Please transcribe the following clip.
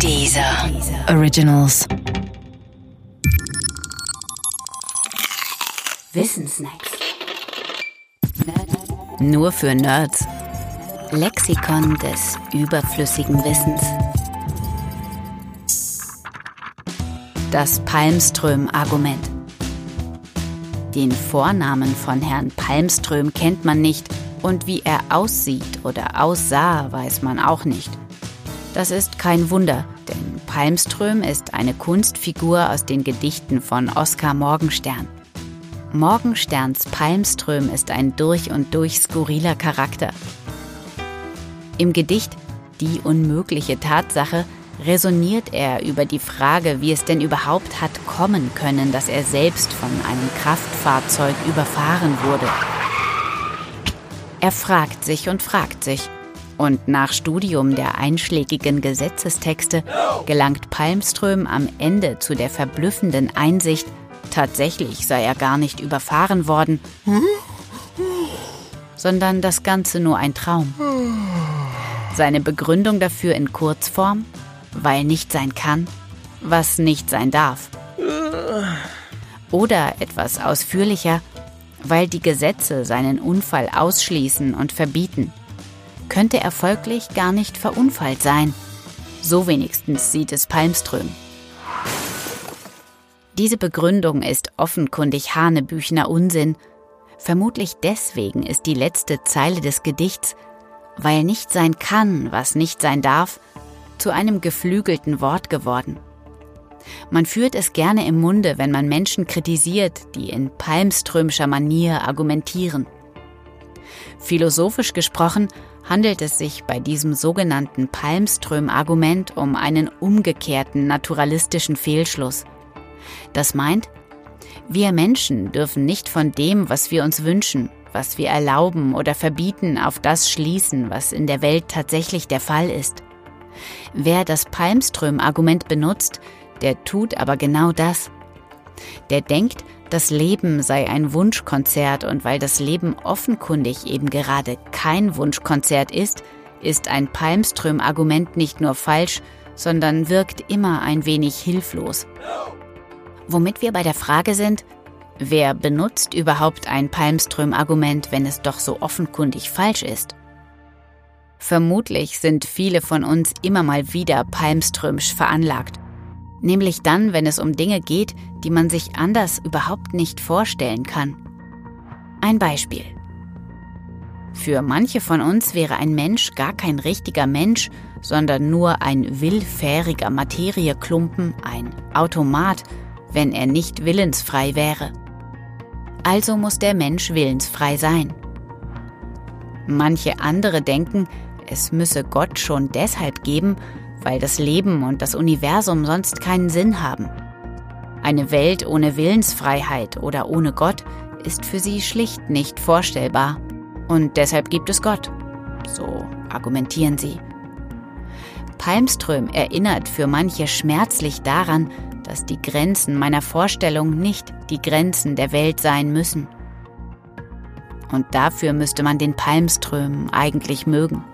Dieser Originals. Wissensnacks. Nur für Nerds. Lexikon des überflüssigen Wissens. Das Palmström-Argument. Den Vornamen von Herrn Palmström kennt man nicht und wie er aussieht oder aussah, weiß man auch nicht. Das ist kein Wunder, denn Palmström ist eine Kunstfigur aus den Gedichten von Oskar Morgenstern. Morgensterns Palmström ist ein durch und durch skurriler Charakter. Im Gedicht Die unmögliche Tatsache resoniert er über die Frage, wie es denn überhaupt hat kommen können, dass er selbst von einem Kraftfahrzeug überfahren wurde. Er fragt sich und fragt sich, und nach Studium der einschlägigen Gesetzestexte gelangt Palmström am Ende zu der verblüffenden Einsicht, tatsächlich sei er gar nicht überfahren worden, sondern das Ganze nur ein Traum. Seine Begründung dafür in Kurzform, weil nicht sein kann, was nicht sein darf. Oder etwas ausführlicher, weil die Gesetze seinen Unfall ausschließen und verbieten könnte er folglich gar nicht verunfallt sein. So wenigstens sieht es Palmström. Diese Begründung ist offenkundig Hanebüchner Unsinn. Vermutlich deswegen ist die letzte Zeile des Gedichts, weil nicht sein kann, was nicht sein darf, zu einem geflügelten Wort geworden. Man führt es gerne im Munde, wenn man Menschen kritisiert, die in Palmströmscher Manier argumentieren. Philosophisch gesprochen handelt es sich bei diesem sogenannten Palmström-Argument um einen umgekehrten naturalistischen Fehlschluss. Das meint, wir Menschen dürfen nicht von dem, was wir uns wünschen, was wir erlauben oder verbieten, auf das schließen, was in der Welt tatsächlich der Fall ist. Wer das Palmström-Argument benutzt, der tut aber genau das. Der denkt, das Leben sei ein Wunschkonzert und weil das Leben offenkundig eben gerade kein Wunschkonzert ist, ist ein Palmström-Argument nicht nur falsch, sondern wirkt immer ein wenig hilflos. Womit wir bei der Frage sind, wer benutzt überhaupt ein Palmström-Argument, wenn es doch so offenkundig falsch ist? Vermutlich sind viele von uns immer mal wieder palmströmsch veranlagt nämlich dann, wenn es um Dinge geht, die man sich anders überhaupt nicht vorstellen kann. Ein Beispiel. Für manche von uns wäre ein Mensch gar kein richtiger Mensch, sondern nur ein willfähriger Materieklumpen, ein Automat, wenn er nicht willensfrei wäre. Also muss der Mensch willensfrei sein. Manche andere denken, es müsse Gott schon deshalb geben, weil das Leben und das Universum sonst keinen Sinn haben. Eine Welt ohne Willensfreiheit oder ohne Gott ist für sie schlicht nicht vorstellbar. Und deshalb gibt es Gott. So argumentieren sie. Palmström erinnert für manche schmerzlich daran, dass die Grenzen meiner Vorstellung nicht die Grenzen der Welt sein müssen. Und dafür müsste man den Palmström eigentlich mögen.